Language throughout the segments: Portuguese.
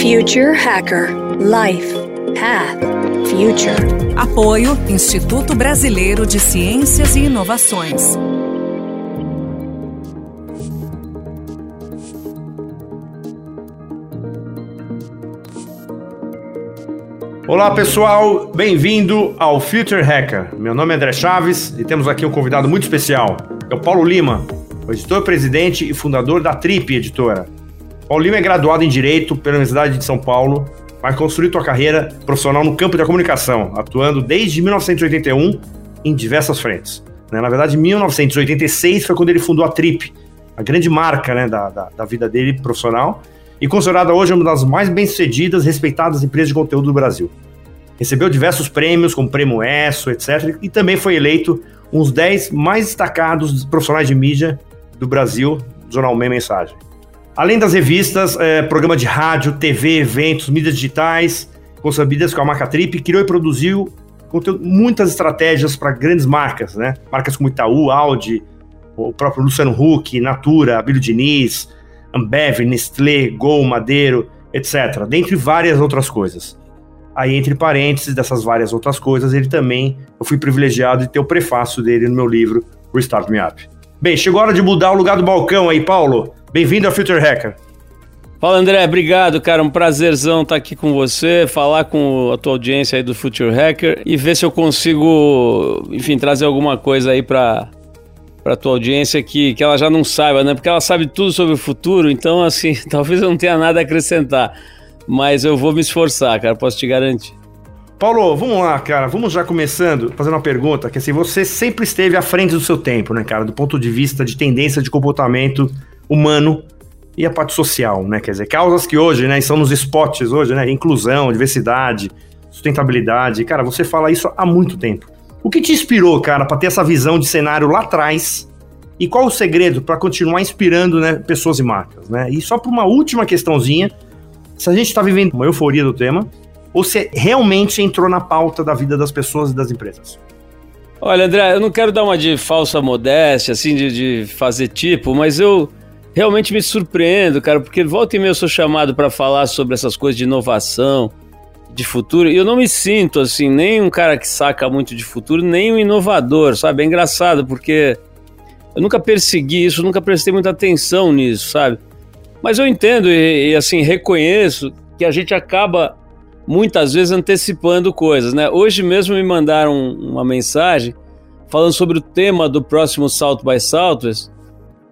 Future Hacker Life Path Future. Apoio Instituto Brasileiro de Ciências e Inovações. Olá pessoal, bem-vindo ao Future Hacker. Meu nome é André Chaves e temos aqui um convidado muito especial. É o Paulo Lima, o editor-presidente e fundador da Trip Editora. Lima é graduado em Direito pela Universidade de São Paulo, mas construiu sua carreira profissional no campo da comunicação, atuando desde 1981 em diversas frentes. Né? Na verdade, em 1986 foi quando ele fundou a Trip, a grande marca né, da, da, da vida dele profissional, e considerada hoje uma das mais bem-sucedidas e respeitadas empresas de conteúdo do Brasil. Recebeu diversos prêmios, como Prêmio ESSO, etc., e também foi eleito um dos 10 mais destacados profissionais de mídia do Brasil, Jornal Meia Mensagem. Além das revistas, é, programa de rádio, TV, eventos, mídias digitais, concebidas com a marca Trip, criou e produziu conteúdo, muitas estratégias para grandes marcas, né? Marcas como Itaú, Audi, o próprio Luciano Huck, Natura, Abílio Diniz, Ambev, Nestlé, Gol, Madeiro, etc. Dentre várias outras coisas. Aí, entre parênteses dessas várias outras coisas, ele também, eu fui privilegiado de ter o prefácio dele no meu livro Restart Me Up. Bem, chegou a hora de mudar o lugar do balcão aí, Paulo. Bem-vindo ao Future Hacker. Fala André, obrigado, cara. Um prazerzão estar aqui com você, falar com a tua audiência aí do Future Hacker e ver se eu consigo, enfim, trazer alguma coisa aí para para tua audiência que, que ela já não saiba, né? Porque ela sabe tudo sobre o futuro, então assim, talvez eu não tenha nada a acrescentar, mas eu vou me esforçar, cara, posso te garantir. Paulo, vamos lá, cara. Vamos já começando, fazendo uma pergunta, que assim, você sempre esteve à frente do seu tempo, né, cara? Do ponto de vista de tendência de comportamento humano e a parte social, né? Quer dizer, causas que hoje, né, são nos spots hoje, né? Inclusão, diversidade, sustentabilidade. Cara, você fala isso há muito tempo. O que te inspirou, cara, para ter essa visão de cenário lá atrás? E qual o segredo para continuar inspirando né, pessoas e marcas? Né? E só para uma última questãozinha, se a gente está vivendo uma euforia do tema, ou se realmente entrou na pauta da vida das pessoas e das empresas? Olha, André, eu não quero dar uma de falsa modéstia, assim, de, de fazer tipo, mas eu realmente me surpreendo, cara, porque volta e meia eu sou chamado para falar sobre essas coisas de inovação, de futuro, e eu não me sinto assim, nem um cara que saca muito de futuro, nem um inovador, sabe? É engraçado, porque eu nunca persegui isso, nunca prestei muita atenção nisso, sabe? Mas eu entendo e, e assim, reconheço que a gente acaba muitas vezes antecipando coisas, né? Hoje mesmo me mandaram uma mensagem falando sobre o tema do próximo Salto by Southwest,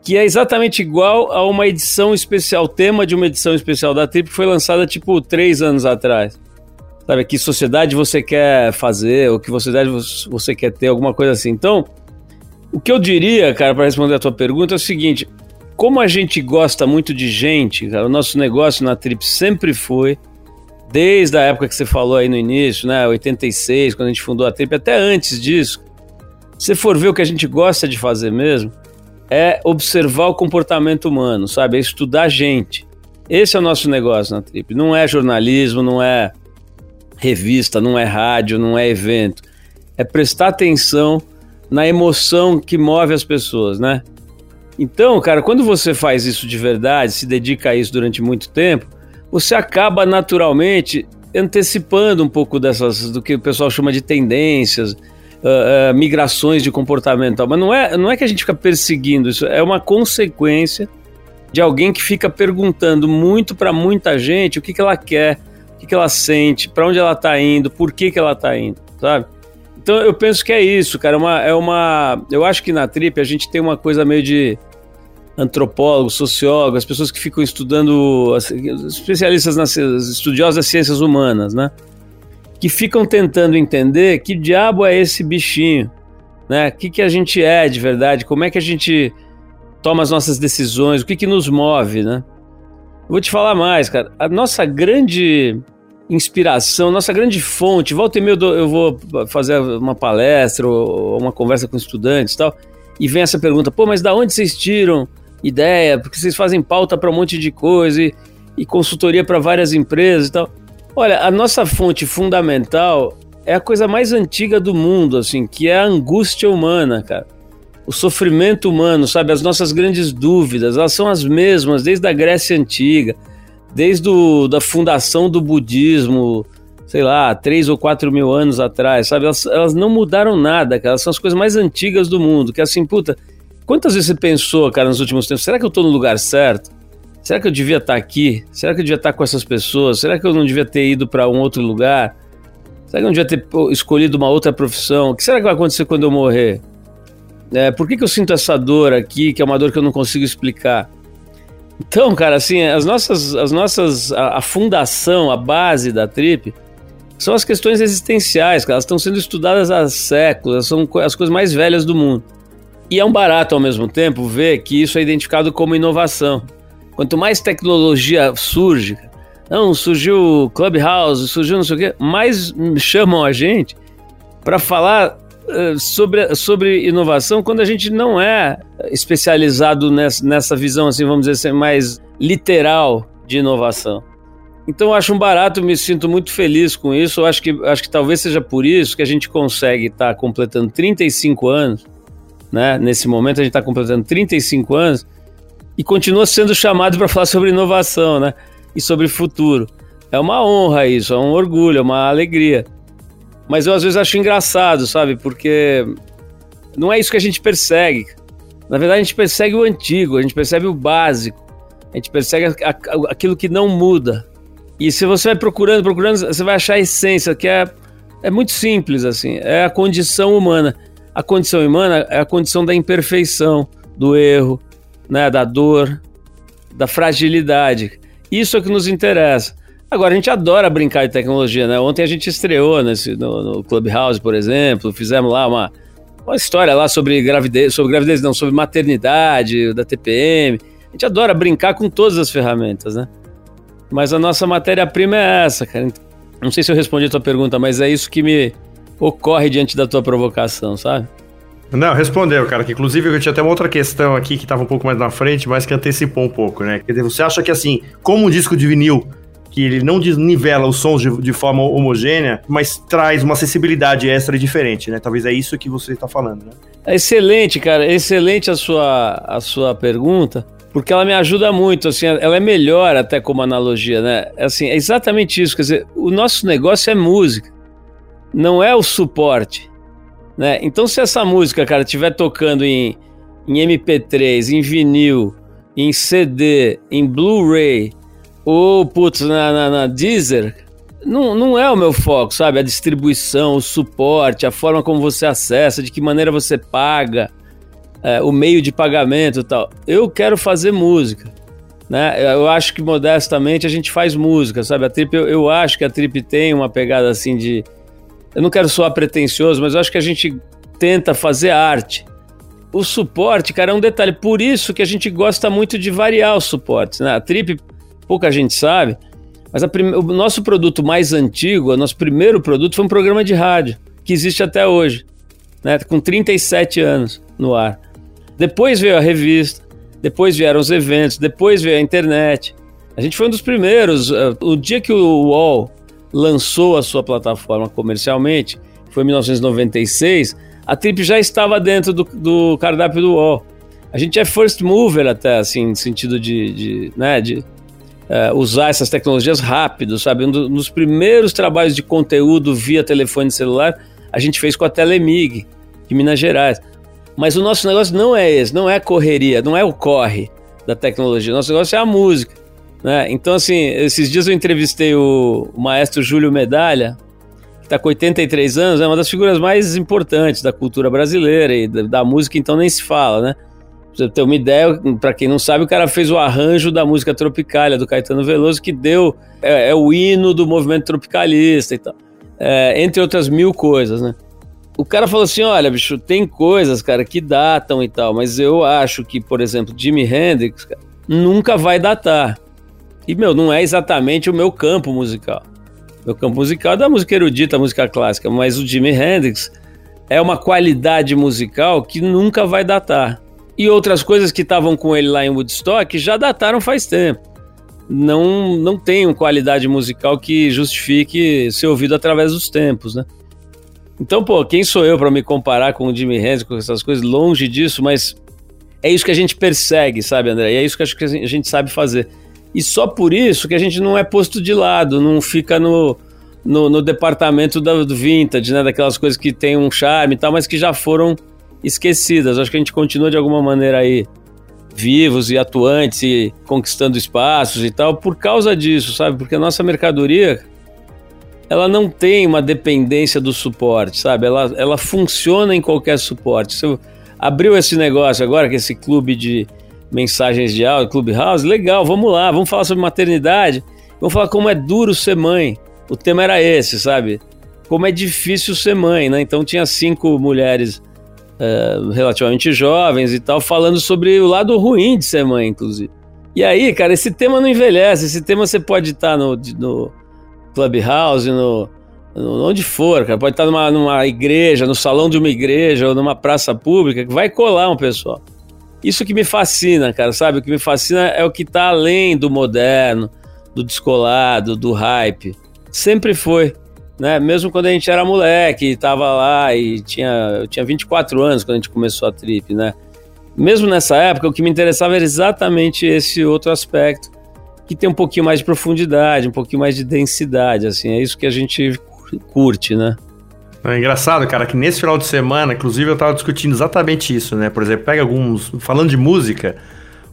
que é exatamente igual a uma edição especial, tema de uma edição especial da Trip que foi lançada tipo três anos atrás. Sabe, que sociedade você quer fazer, ou que sociedade você quer ter, alguma coisa assim. Então, o que eu diria, cara, para responder a tua pergunta é o seguinte: como a gente gosta muito de gente, cara, o nosso negócio na Trip sempre foi, desde a época que você falou aí no início, né, 86, quando a gente fundou a Trip, até antes disso, se for ver o que a gente gosta de fazer mesmo, é observar o comportamento humano, sabe? É estudar gente. Esse é o nosso negócio na Trip. Não é jornalismo, não é revista, não é rádio, não é evento. É prestar atenção na emoção que move as pessoas, né? Então, cara, quando você faz isso de verdade, se dedica a isso durante muito tempo, você acaba naturalmente antecipando um pouco dessas do que o pessoal chama de tendências, uh, uh, migrações de comportamento. Mas não é, não é que a gente fica perseguindo isso, é uma consequência de alguém que fica perguntando muito para muita gente o que, que ela quer, o que, que ela sente, para onde ela está indo, por que, que ela está indo, sabe? Então eu penso que é isso, cara. É uma, é uma, eu acho que na Trip a gente tem uma coisa meio de antropólogo, sociólogo, as pessoas que ficam estudando, especialistas nas estudiosos das ciências humanas, né? Que ficam tentando entender que diabo é esse bichinho, né? O que, que a gente é de verdade, como é que a gente toma as nossas decisões, o que, que nos move, né? Eu vou te falar mais, cara. A nossa grande inspiração, nossa grande fonte. Volta e meia eu vou fazer uma palestra ou uma conversa com estudantes e tal, e vem essa pergunta: pô, mas da onde vocês tiram ideia? Porque vocês fazem pauta para um monte de coisa e, e consultoria para várias empresas e tal. Olha, a nossa fonte fundamental é a coisa mais antiga do mundo, assim, que é a angústia humana, cara. O sofrimento humano, sabe? As nossas grandes dúvidas, elas são as mesmas desde a Grécia Antiga desde o, da fundação do budismo, sei lá, três ou quatro mil anos atrás, sabe? Elas, elas não mudaram nada, cara. Elas são as coisas mais antigas do mundo. Que é assim, puta, quantas vezes você pensou, cara, nos últimos tempos, será que eu tô no lugar certo? Será que eu devia estar tá aqui? Será que eu devia estar tá com essas pessoas? Será que eu não devia ter ido para um outro lugar? Será que eu não devia ter escolhido uma outra profissão? O que será que vai acontecer quando eu morrer? É, por que, que eu sinto essa dor aqui, que é uma dor que eu não consigo explicar? Então, cara, assim, as nossas, as nossas, a, a fundação, a base da trip, são as questões existenciais, cara. Elas estão sendo estudadas há séculos, são as coisas mais velhas do mundo. E é um barato ao mesmo tempo ver que isso é identificado como inovação. Quanto mais tecnologia surge, não, surgiu Clubhouse, surgiu não sei o quê, mais chamam a gente para falar uh, sobre, sobre inovação quando a gente não é especializado nessa, nessa visão, assim, vamos dizer assim, mais literal de inovação. Então eu acho um barato, me sinto muito feliz com isso. Eu acho que, acho que talvez seja por isso que a gente consegue estar tá completando 35 anos, né? Nesse momento a gente está completando 35 anos e continua sendo chamado para falar sobre inovação, né? E sobre futuro. É uma honra isso, é um orgulho, é uma alegria. Mas eu às vezes acho engraçado, sabe? Porque não é isso que a gente persegue. Na verdade, a gente persegue o antigo, a gente percebe o básico, a gente persegue aquilo que não muda. E se você vai procurando, procurando, você vai achar a essência, que é, é muito simples, assim. É a condição humana. A condição humana é a condição da imperfeição, do erro, né, da dor, da fragilidade. Isso é o que nos interessa. Agora, a gente adora brincar de tecnologia, né? Ontem a gente estreou nesse, no, no Clubhouse, por exemplo, fizemos lá uma, uma história lá sobre gravidez, sobre gravidez não, sobre maternidade, da TPM. A gente adora brincar com todas as ferramentas, né? Mas a nossa matéria-prima é essa, cara. Não sei se eu respondi a tua pergunta, mas é isso que me ocorre diante da tua provocação, sabe? Não, respondeu, cara. Que inclusive eu tinha até uma outra questão aqui que estava um pouco mais na frente, mas que antecipou um pouco, né? Quer dizer, você acha que assim, como um disco de vinil, que ele não desnivela os sons de, de forma homogênea, mas traz uma acessibilidade extra e diferente, né? Talvez é isso que você está falando, né? É excelente, cara. Excelente a sua, a sua pergunta, porque ela me ajuda muito, assim, ela é melhor até como analogia, né? Assim, é exatamente isso, quer dizer, o nosso negócio é música, não é o suporte. Né? Então, se essa música, cara, estiver tocando em, em MP3, em vinil, em CD, em Blu-ray, ou, putz, na, na, na Deezer, não, não é o meu foco, sabe? A distribuição, o suporte, a forma como você acessa, de que maneira você paga, é, o meio de pagamento e tal. Eu quero fazer música. Né? Eu acho que modestamente a gente faz música, sabe? A Trip, eu, eu acho que a Trip tem uma pegada assim de eu não quero soar pretencioso, mas eu acho que a gente tenta fazer arte. O suporte, cara, é um detalhe. Por isso que a gente gosta muito de variar os suportes. Né? A Trip, pouca gente sabe, mas o nosso produto mais antigo, o nosso primeiro produto foi um programa de rádio, que existe até hoje, né? com 37 anos no ar. Depois veio a revista, depois vieram os eventos, depois veio a internet. A gente foi um dos primeiros. Eh, o dia que o UOL lançou a sua plataforma comercialmente, foi em 1996, a Trip já estava dentro do, do cardápio do UOL. A gente é first mover até, assim, no sentido de, de, né, de uh, usar essas tecnologias rápido, sabe? Um dos primeiros trabalhos de conteúdo via telefone celular, a gente fez com a Telemig, de Minas Gerais. Mas o nosso negócio não é esse, não é correria, não é o corre da tecnologia. O nosso negócio é a música. Né? Então, assim, esses dias eu entrevistei o, o maestro Júlio Medalha, que está com 83 anos, é uma das figuras mais importantes da cultura brasileira e da, da música, então nem se fala, né? Pra você ter uma ideia, para quem não sabe, o cara fez o arranjo da música Tropicália do Caetano Veloso, que deu, é, é o hino do movimento tropicalista e tal. É, entre outras mil coisas, né? O cara falou assim: olha, bicho, tem coisas, cara, que datam e tal, mas eu acho que, por exemplo, Jimi Hendrix cara, nunca vai datar. E, meu, não é exatamente o meu campo musical. Meu campo musical é da música erudita, música clássica, mas o Jimi Hendrix é uma qualidade musical que nunca vai datar. E outras coisas que estavam com ele lá em Woodstock já dataram faz tempo. Não, não tem qualidade musical que justifique ser ouvido através dos tempos, né? Então, pô, quem sou eu para me comparar com o Jimi Hendrix, com essas coisas? Longe disso, mas é isso que a gente persegue, sabe, André? E é isso que acho que a gente sabe fazer E só por isso que a gente não é posto de lado, não fica no, no, no departamento do, do vintage, né? Daquelas coisas que tem um charme e tal, mas que já foram esquecidas. Acho que a gente continua de alguma maneira aí vivos e atuantes e conquistando espaços e tal por causa disso, sabe? Porque a nossa mercadoria ela não tem uma dependência do suporte, sabe? Ela, ela funciona em qualquer suporte. Você abriu esse negócio agora, que é esse clube de mensagens de áudio, Clubhouse, legal, vamos lá, vamos falar sobre maternidade, vamos falar como é duro ser mãe. O tema era esse, sabe? Como é difícil ser mãe, né? Então tinha cinco mulheres uh, relativamente jovens e tal, falando sobre o lado ruim de ser mãe, inclusive. E aí, cara, esse tema não envelhece, esse tema você pode estar no, no Clubhouse, no, no, onde for, cara, pode estar numa, numa igreja, no salão de uma igreja ou numa praça pública, que vai colar um pessoal. Isso que me fascina, cara, sabe? O que me fascina é o que está além do moderno, do descolado, do hype. Sempre foi, né? Mesmo quando a gente era moleque, tava lá e tinha, eu tinha 24 anos quando a gente começou a trip, né? Mesmo nessa época, o que me interessava era exatamente esse outro aspecto, que tem um pouquinho mais de profundidade, um pouquinho mais de densidade, assim, é isso que a gente curte, né? É engraçado, cara, que nesse final de semana, inclusive, eu tava discutindo exatamente isso, né? Por exemplo, pega alguns. Falando de música,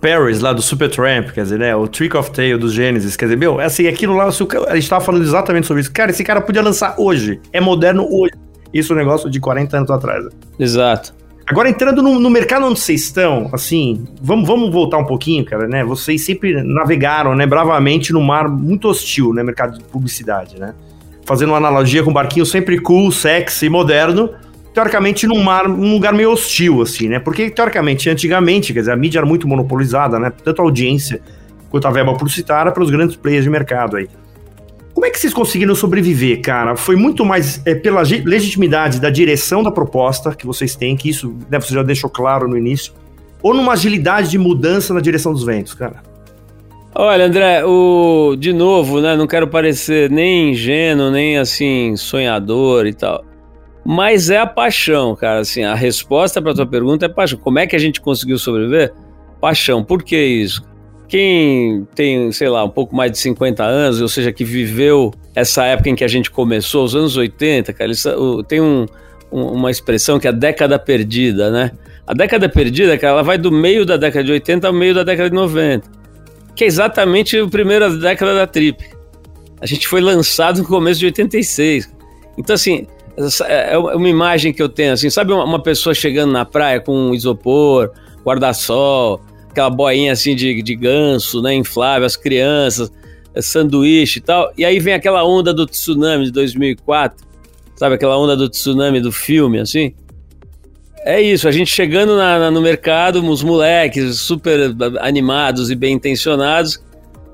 Paris, lá do Supertramp, quer dizer, né? O Trick of Tail do Genesis, quer dizer, meu, assim, aquilo lá, a gente tava falando exatamente sobre isso. Cara, esse cara podia lançar hoje. É moderno hoje. Isso é um negócio de 40 anos atrás. Exato. Agora, entrando no, no, mercado onde vocês estão, assim, vamos, vamos voltar um pouquinho, cara, né? Vocês sempre navegaram, né, bravamente no mar muito hostil, né? Mercado de publicidade, né? Fazendo uma analogia com um barquinho sempre cool, sexy, moderno, teoricamente num, mar, num lugar meio hostil, assim, né? Porque, teoricamente, antigamente, quer dizer, a mídia era muito monopolizada, né? Tanto a audiência quanto a verba publicitária para os grandes players de mercado aí. Como é que vocês conseguiram sobreviver, cara? Foi muito mais é, pela legitimidade da direção da proposta que vocês têm, que isso né, você já deixou claro no início, ou numa agilidade de mudança na direção dos ventos, cara? Olha, André, o de novo, né? Não quero parecer nem ingênuo, nem assim sonhador e tal. Mas é a paixão, cara. Assim, a resposta para tua pergunta é paixão. Como é que a gente conseguiu sobreviver? Paixão. Por que isso? Quem tem, sei lá, um pouco mais de 50 anos, ou seja, que viveu essa época em que a gente começou, os anos 80, cara, tem um, um, uma expressão que é a década perdida, né? A década perdida, cara, ela vai do meio da década de 80 ao meio da década de 90 que é exatamente a primeira década da Trip. A gente foi lançado no começo de 86. Então, assim, é, é uma imagem que eu tenho, assim, sabe uma pessoa chegando na praia com um isopor, guarda-sol, aquela boinha assim de, de ganso, né, inflável, as crianças, é, sanduíche e tal, e aí vem aquela onda do tsunami de 2004, sabe aquela onda do tsunami do filme, assim? É isso, a gente chegando na, na, no mercado, os moleques super animados e bem intencionados,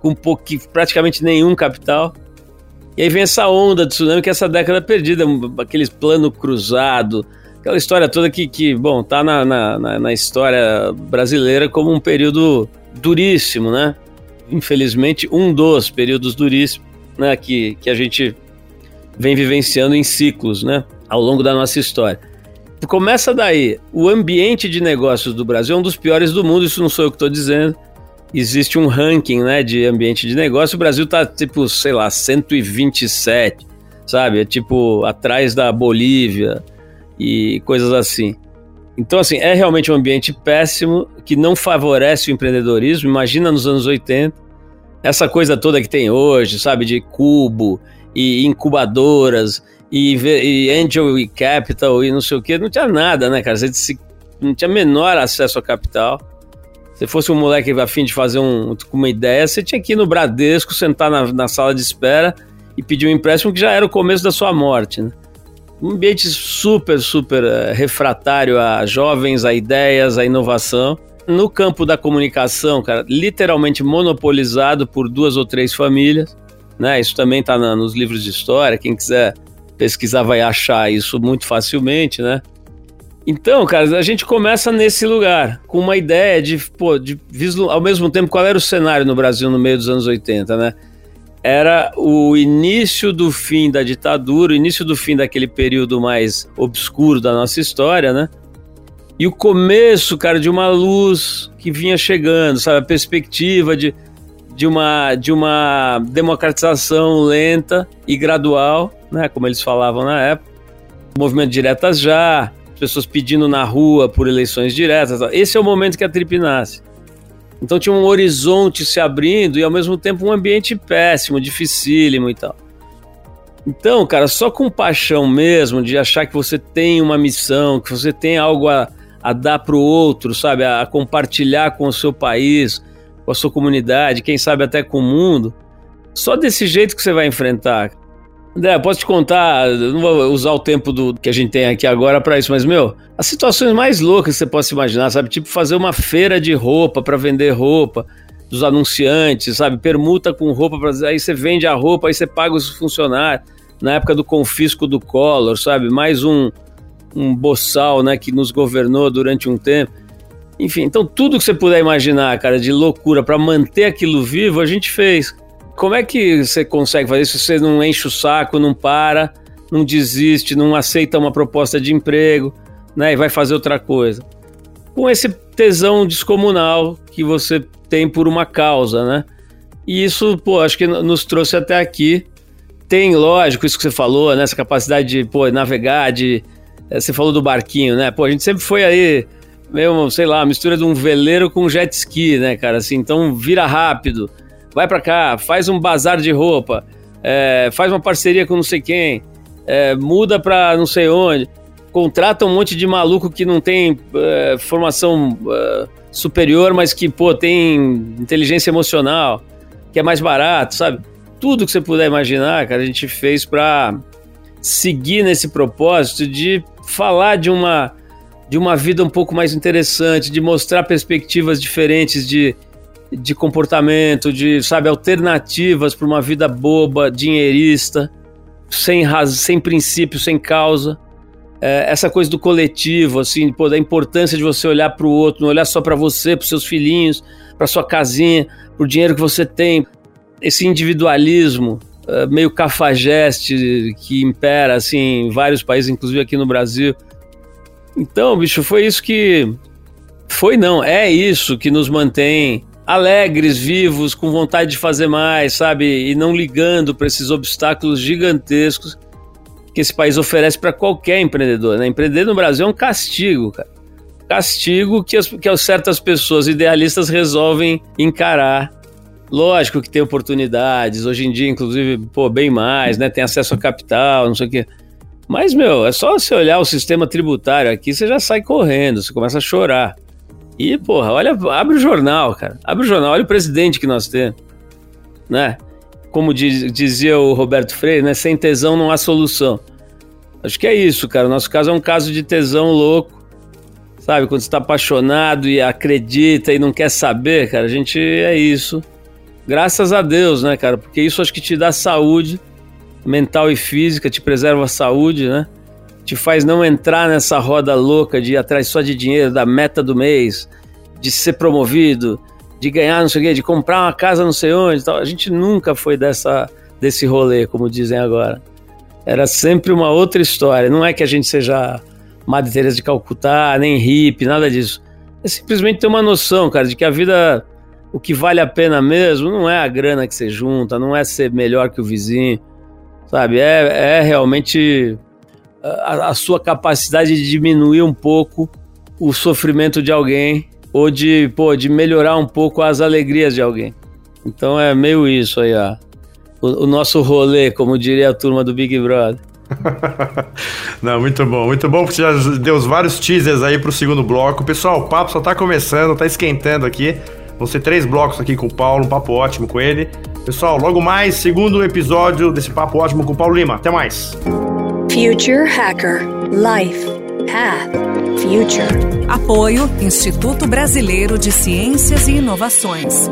com pouqui, praticamente nenhum capital. E aí vem essa onda de tsunami, que é essa década perdida, aqueles plano cruzado, aquela história toda que, que bom, tá na, na, na história brasileira como um período duríssimo, né? Infelizmente, um dos períodos duríssimos né, que, que a gente vem vivenciando em ciclos, né? Ao longo da nossa história. Começa daí. O ambiente de negócios do Brasil é um dos piores do mundo, isso não sou eu que estou dizendo. Existe um ranking né, de ambiente de negócio. O Brasil está tipo, sei lá, 127, sabe? É tipo atrás da Bolívia e coisas assim. Então, assim, é realmente um ambiente péssimo que não favorece o empreendedorismo. Imagina nos anos 80, essa coisa toda que tem hoje, sabe? De cubo e incubadoras e, e Angel e Capital e não sei o que, não tinha nada, né, cara? Você não tinha menor acesso a capital. Se fosse um moleque a fim de fazer um, uma ideia, você tinha que ir no Bradesco, sentar na, na sala de espera e pedir um empréstimo que já era o começo da sua morte, né? Um ambiente super, super uh, refratário a jovens, a ideias, a inovação. No campo da comunicação, cara, literalmente monopolizado por duas ou três famílias, né? Isso também está nos livros de história. Quem quiser pesquisar vai achar isso muito facilmente, né? Então, cara, a gente começa nesse lugar, com uma ideia de, pô, de ao mesmo tempo, qual era o cenário no Brasil no meio dos anos 80, né? Era o início do fim da ditadura, o início do fim daquele período mais obscuro da nossa história, né? E o começo, cara, de uma luz que vinha chegando, sabe? A perspectiva de, de uma, de uma democratização lenta e gradual, né, como eles falavam na época. Movimento diretas já, pessoas pedindo na rua por eleições diretas. Esse é o momento que a Trip nasce. Então tinha um horizonte se abrindo e ao mesmo tempo um ambiente péssimo, dificílimo e tal. Então, cara, só com paixão mesmo de achar que você tem uma missão, que você tem algo a, a dar para o outro, sabe, a, a compartilhar com o seu país, com a sua comunidade, quem sabe até com o mundo. Só desse jeito que você vai enfrentar. André, posso te contar, não vou usar o tempo do que a gente tem aqui agora para isso, mas meu, as situações mais loucas que você possa imaginar, sabe? Tipo fazer uma feira de roupa para vender roupa dos anunciantes, sabe? Permuta com roupa, pra, aí você vende a roupa, aí você paga os funcionários. Na época do confisco do Collor, sabe? Mais um, um boçal, né, que nos governou durante um tempo. Enfim, então tudo que você puder imaginar, cara, de loucura para manter aquilo vivo, a gente fez. Como é que você consegue fazer isso se você não enche o saco, não para, não desiste, não aceita uma proposta de emprego, né, e vai fazer outra coisa? Com esse tesão descomunal que você tem por uma causa, né? E isso, pô, acho que nos trouxe até aqui. Tem, lógico, isso que você falou, né? Essa capacidade de, pô, navegar, de... Eh, você falou do barquinho, né? Pô, a gente sempre foi aí meio, sei lá, mistura de um veleiro com um jet ski, né, cara? Assim, então vira rápido, vai para cá, faz um bazar de roupa, é, faz uma parceria com não sei quem, é, muda pra não sei onde, contrata um monte de maluco que não tem é, formação é, superior, mas que, pô, tem inteligência emocional, que é mais barato, sabe? Tudo que você puder imaginar, cara, a gente fez pra seguir nesse propósito de falar de uma de uma vida um pouco mais interessante, de mostrar perspectivas diferentes de, de comportamento, de, sabe, alternativas para uma vida boba, dinheirista, sem, raz, sem princípio, sem causa. É, essa coisa do coletivo, assim, pô, da importância de você olhar para o outro, não olhar só para você, para seus filhinhos, para sua casinha, para o dinheiro que você tem. Esse individualismo é, meio cafajeste que impera assim, em vários países, inclusive aqui no Brasil então, bicho, foi isso que. Foi não, é isso que nos mantém alegres, vivos, com vontade de fazer mais, sabe? E não ligando para esses obstáculos gigantescos que esse país oferece para qualquer empreendedor. Né? Empreender no Brasil é um castigo, cara. Castigo que, as, que certas pessoas idealistas resolvem encarar. Lógico que tem oportunidades, hoje em dia, inclusive, pô, bem mais, né? Tem acesso a capital, não sei o quê. Mas, meu, é só você olhar o sistema tributário aqui, você já sai correndo, você começa a chorar. E, porra, olha, abre o jornal, cara. Abre o jornal, olha o presidente que nós temos. Né? Como diz, dizia o Roberto Freire, né? Sem tesão não há solução. Acho que é isso, cara. Nosso caso é um caso de tesão louco. Sabe? Quando você tá apaixonado e acredita e não quer saber, cara, a gente é isso. Graças a Deus, né, cara? Porque isso acho que te dá saúde mental e física, te preserva a saúde, né? Te faz não entrar nessa roda louca de ir atrás só de dinheiro, da meta do mês, de ser promovido, de ganhar não sei o quê, de comprar uma casa não sei onde. Tal. A gente nunca foi dessa, desse rolê, como dizem agora. Era sempre uma outra história. Não é que a gente seja Madre Teresa de Calcutá, nem hippie, nada disso. É simplesmente ter uma noção, cara, de que a vida, o que vale a pena mesmo, não é a grana que você junta, não é ser melhor que o vizinho, sabe? É, é realmente a, a, sua capacidade de diminuir um pouco o sofrimento de alguém ou de, pô, de melhorar um pouco as alegrias de alguém. Então é meio isso aí, ó. O, o nosso rolê, como diria a turma do Big Brother. Não, muito bom, muito bom, porque já deu vários teasers aí pro segundo bloco. Pessoal, o papo só tá começando, tá esquentando aqui. Vão ser três blocos aqui com o Paulo, um papo ótimo com ele. Pessoal, logo mais, segundo episódio desse papo ótimo com o Paulo Lima. Até mais. Future Hacker Life Path Future. Apoio Instituto Brasileiro de Ciências e Inovações.